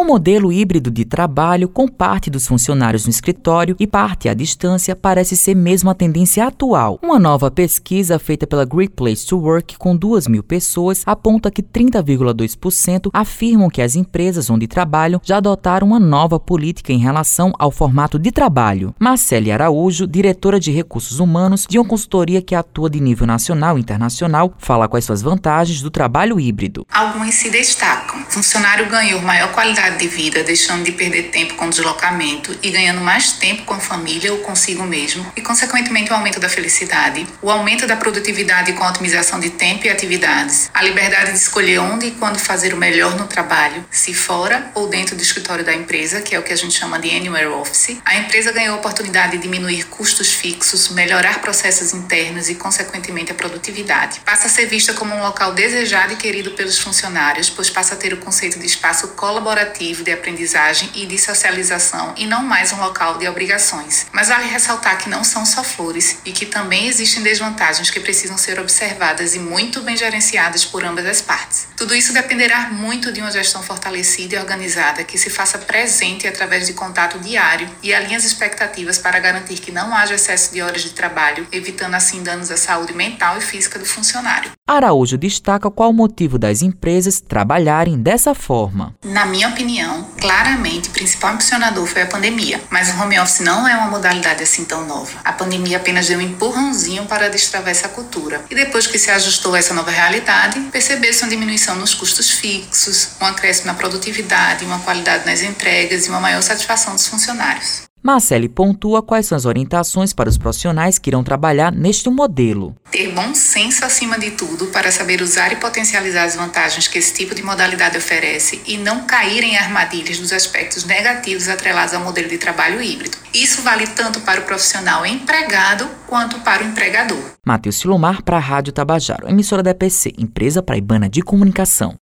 O modelo híbrido de trabalho, com parte dos funcionários no escritório e parte à distância, parece ser mesmo a tendência atual. Uma nova pesquisa feita pela Great Place to Work com 2 mil pessoas aponta que 30,2% afirmam que as empresas onde trabalham já adotaram uma nova política em relação ao formato de trabalho. Marcele Araújo, diretora de recursos humanos de uma consultoria que atua de nível nacional e internacional, fala quais são as vantagens do trabalho híbrido. Algumas se destacam. O funcionário ganhou maior qualidade de vida, deixando de perder tempo com deslocamento e ganhando mais tempo com a família ou consigo mesmo, e consequentemente o aumento da felicidade, o aumento da produtividade com a otimização de tempo e atividades, a liberdade de escolher onde e quando fazer o melhor no trabalho, se fora ou dentro do escritório da empresa, que é o que a gente chama de Anywhere Office. A empresa ganhou a oportunidade de diminuir custos fixos, melhorar processos internos e, consequentemente, a produtividade. Passa a ser vista como um local desejado e querido pelos funcionários, pois passa a ter o conceito de espaço colaborativo de aprendizagem e de socialização e não mais um local de obrigações. Mas vale ressaltar que não são só flores e que também existem desvantagens que precisam ser observadas e muito bem gerenciadas por ambas as partes. Tudo isso dependerá muito de uma gestão fortalecida e organizada que se faça presente através de contato diário e alinhe as expectativas para garantir que não haja excesso de horas de trabalho, evitando assim danos à saúde mental e física do funcionário. Araújo destaca qual o motivo das empresas trabalharem dessa forma. Na minha opinião, claramente o principal impulsionador foi a pandemia, mas o home office não é uma modalidade assim tão nova. A pandemia apenas deu um empurrãozinho para destravar essa cultura. E depois que se ajustou a essa nova realidade, percebeu-se uma diminuição nos custos fixos, um acréscimo na produtividade, uma qualidade nas entregas e uma maior satisfação dos funcionários. Marcele pontua quais são as orientações para os profissionais que irão trabalhar neste modelo. Ter bom senso acima de tudo para saber usar e potencializar as vantagens que esse tipo de modalidade oferece e não cair em armadilhas dos aspectos negativos atrelados ao modelo de trabalho híbrido. Isso vale tanto para o profissional empregado quanto para o empregador. Matheus Silomar para a Rádio Tabajaro, emissora da EPC, empresa praibana de comunicação.